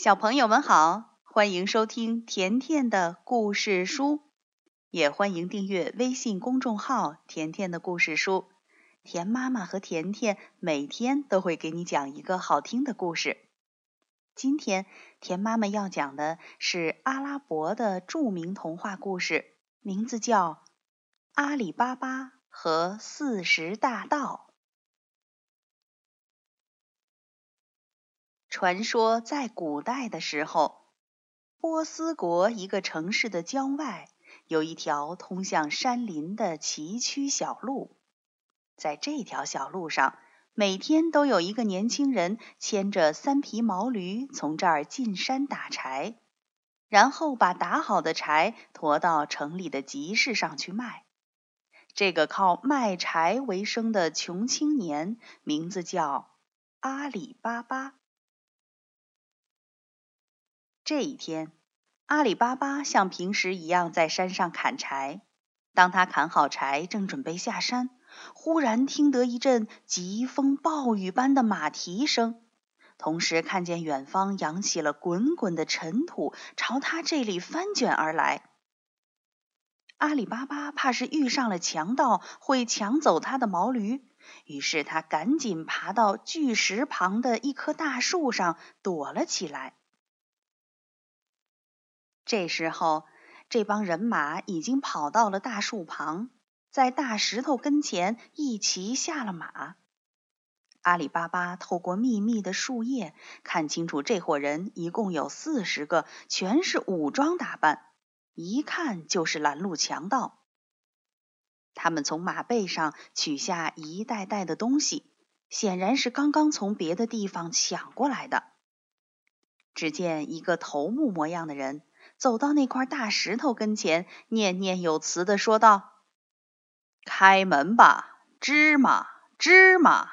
小朋友们好，欢迎收听甜甜的故事书，也欢迎订阅微信公众号“甜甜的故事书”。甜妈妈和甜甜每天都会给你讲一个好听的故事。今天甜妈妈要讲的是阿拉伯的著名童话故事，名字叫《阿里巴巴和四十大盗》。传说在古代的时候，波斯国一个城市的郊外有一条通向山林的崎岖小路。在这条小路上，每天都有一个年轻人牵着三匹毛驴从这儿进山打柴，然后把打好的柴驮到城里的集市上去卖。这个靠卖柴为生的穷青年，名字叫阿里巴巴。这一天，阿里巴巴像平时一样在山上砍柴。当他砍好柴，正准备下山，忽然听得一阵疾风暴雨般的马蹄声，同时看见远方扬起了滚滚的尘土，朝他这里翻卷而来。阿里巴巴怕是遇上了强盗，会抢走他的毛驴，于是他赶紧爬到巨石旁的一棵大树上躲了起来。这时候，这帮人马已经跑到了大树旁，在大石头跟前一齐下了马。阿里巴巴透过密密的树叶，看清楚这伙人一共有四十个，全是武装打扮，一看就是拦路强盗。他们从马背上取下一袋袋的东西，显然是刚刚从别的地方抢过来的。只见一个头目模样的人。走到那块大石头跟前，念念有词的说道：“开门吧，芝麻，芝麻！”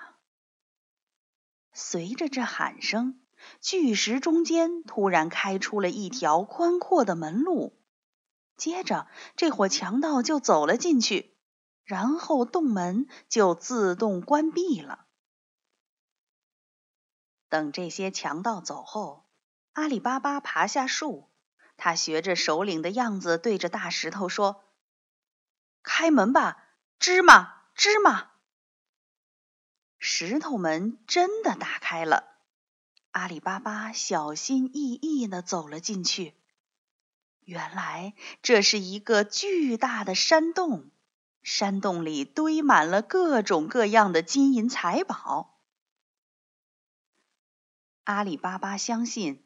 随着这喊声，巨石中间突然开出了一条宽阔的门路，接着这伙强盗就走了进去，然后洞门就自动关闭了。等这些强盗走后，阿里巴巴爬下树。他学着首领的样子，对着大石头说：“开门吧，芝麻，芝麻！”石头门真的打开了。阿里巴巴小心翼翼的走了进去。原来这是一个巨大的山洞，山洞里堆满了各种各样的金银财宝。阿里巴巴相信。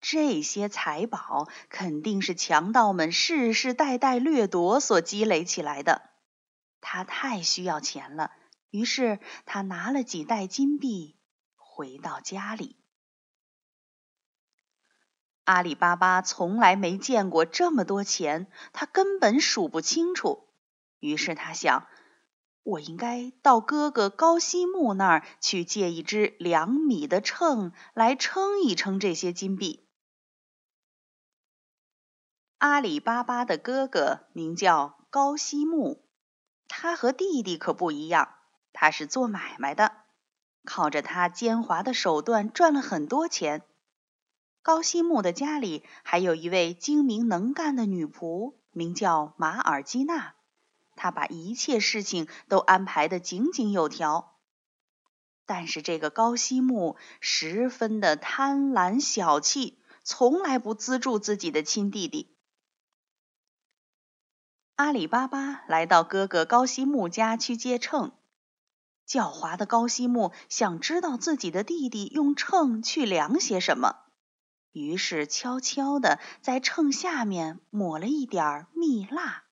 这些财宝肯定是强盗们世世代代掠夺所积累起来的。他太需要钱了，于是他拿了几袋金币回到家里。阿里巴巴从来没见过这么多钱，他根本数不清楚。于是他想，我应该到哥哥高西木那儿去借一只两米的秤来称一称这些金币。阿里巴巴的哥哥名叫高西木，他和弟弟可不一样，他是做买卖的，靠着他奸猾的手段赚了很多钱。高西木的家里还有一位精明能干的女仆，名叫马尔基娜，她把一切事情都安排得井井有条。但是这个高西木十分的贪婪小气，从来不资助自己的亲弟弟。阿里巴巴来到哥哥高西木家去借秤，狡猾的高西木想知道自己的弟弟用秤去量些什么，于是悄悄的在秤下面抹了一点蜜蜡。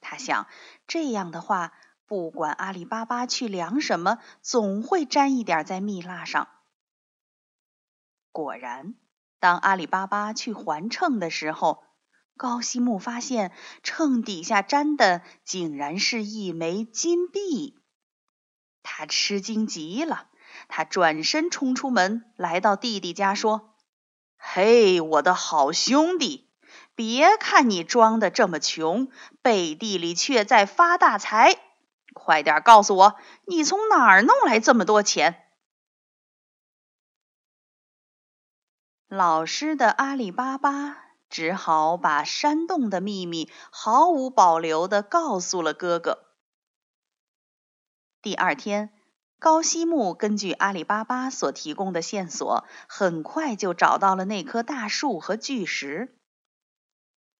他想，这样的话，不管阿里巴巴去量什么，总会沾一点在蜜蜡上。果然，当阿里巴巴去还秤的时候，高西木发现秤底下粘的竟然是一枚金币，他吃惊极了。他转身冲出门，来到弟弟家说：“嘿，我的好兄弟，别看你装的这么穷，背地里却在发大财。快点告诉我，你从哪儿弄来这么多钱？”老实的阿里巴巴只好把山洞的秘密毫无保留地告诉了哥哥。第二天，高西木根据阿里巴巴所提供的线索，很快就找到了那棵大树和巨石。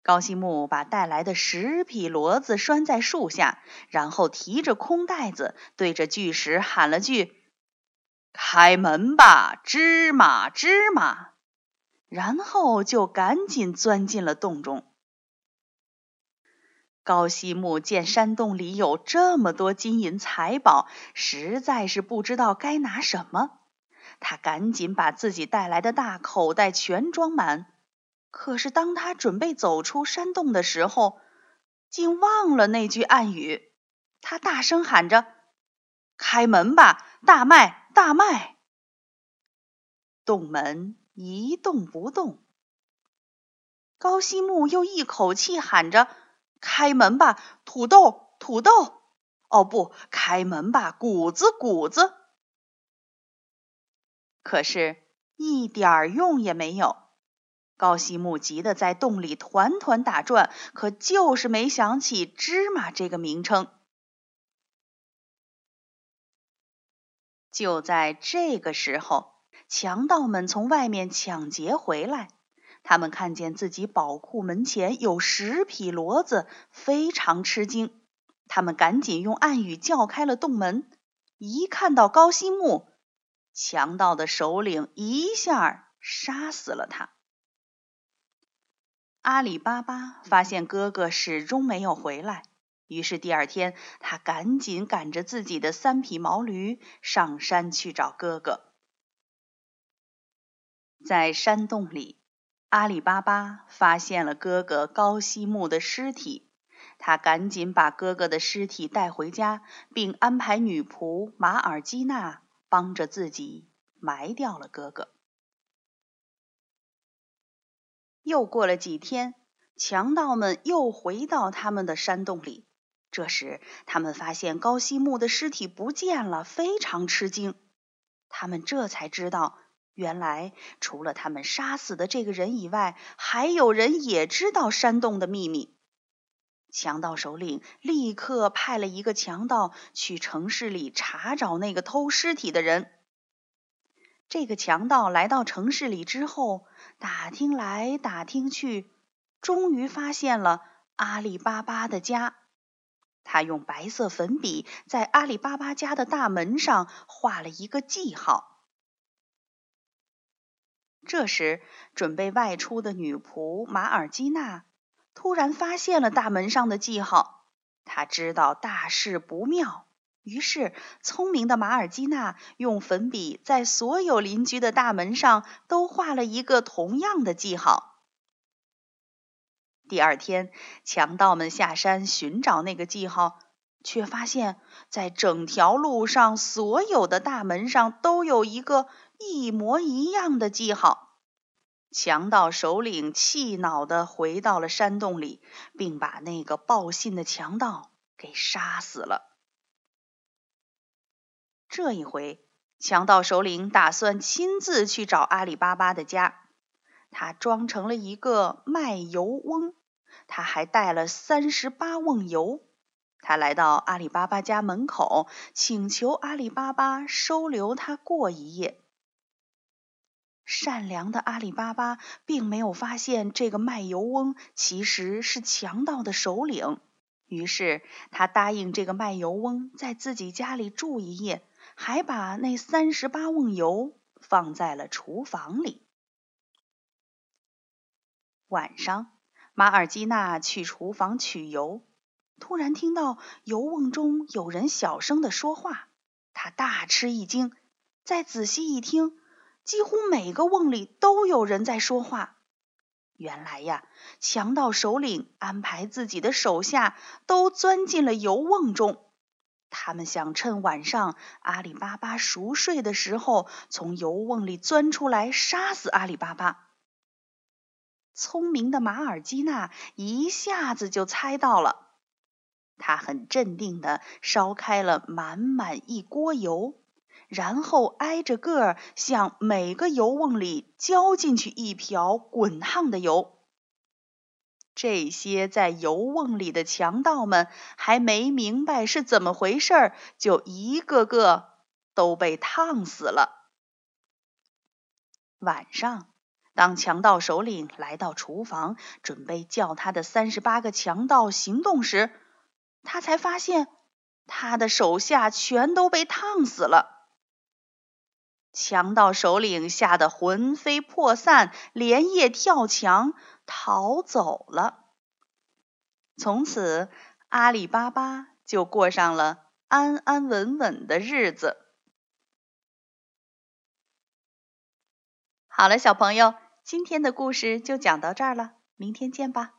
高西木把带来的十匹骡子拴在树下，然后提着空袋子，对着巨石喊了句：“开门吧，芝麻芝麻！”然后就赶紧钻进了洞中。高西木见山洞里有这么多金银财宝，实在是不知道该拿什么。他赶紧把自己带来的大口袋全装满。可是，当他准备走出山洞的时候，竟忘了那句暗语。他大声喊着：“开门吧，大麦，大麦！”洞门一动不动。高西木又一口气喊着：“开门吧，土豆，土豆！哦，不，开门吧，谷子，谷子！”可是，一点用也没有。高西木急得在洞里团团打转，可就是没想起“芝麻”这个名称。就在这个时候，强盗们从外面抢劫回来，他们看见自己宝库门前有十匹骡子，非常吃惊。他们赶紧用暗语叫开了洞门。一看到高西木，强盗的首领一下杀死了他。阿里巴巴发现哥哥始终没有回来，于是第二天，他赶紧赶着自己的三匹毛驴上山去找哥哥。在山洞里，阿里巴巴发现了哥哥高西木的尸体，他赶紧把哥哥的尸体带回家，并安排女仆马尔基娜帮着自己埋掉了哥哥。又过了几天，强盗们又回到他们的山洞里。这时，他们发现高西木的尸体不见了，非常吃惊。他们这才知道，原来除了他们杀死的这个人以外，还有人也知道山洞的秘密。强盗首领立刻派了一个强盗去城市里查找那个偷尸体的人。这个强盗来到城市里之后，打听来打听去，终于发现了阿里巴巴的家。他用白色粉笔在阿里巴巴家的大门上画了一个记号。这时，准备外出的女仆马尔基娜突然发现了大门上的记号，她知道大事不妙。于是，聪明的马尔基娜用粉笔在所有邻居的大门上都画了一个同样的记号。第二天，强盗们下山寻找那个记号，却发现，在整条路上所有的大门上都有一个一模一样的记号。强盗首领气恼地回到了山洞里，并把那个报信的强盗给杀死了。这一回，强盗首领打算亲自去找阿里巴巴的家。他装成了一个卖油翁，他还带了三十八瓮油。他来到阿里巴巴家门口，请求阿里巴巴收留他过一夜。善良的阿里巴巴并没有发现这个卖油翁其实是强盗的首领，于是他答应这个卖油翁在自己家里住一夜。还把那三十八瓮油放在了厨房里。晚上，马尔基娜去厨房取油，突然听到油瓮中有人小声的说话，他大吃一惊。再仔细一听，几乎每个瓮里都有人在说话。原来呀，强盗首领安排自己的手下都钻进了油瓮中。他们想趁晚上阿里巴巴熟睡的时候，从油瓮里钻出来杀死阿里巴巴。聪明的马尔基娜一下子就猜到了，他很镇定的烧开了满满一锅油，然后挨着个儿向每个油瓮里浇进去一瓢滚烫的油。这些在油瓮里的强盗们还没明白是怎么回事，就一个个都被烫死了。晚上，当强盗首领来到厨房，准备叫他的三十八个强盗行动时，他才发现他的手下全都被烫死了。强盗首领吓得魂飞魄散，连夜跳墙。逃走了。从此，阿里巴巴就过上了安安稳稳的日子。好了，小朋友，今天的故事就讲到这儿了，明天见吧。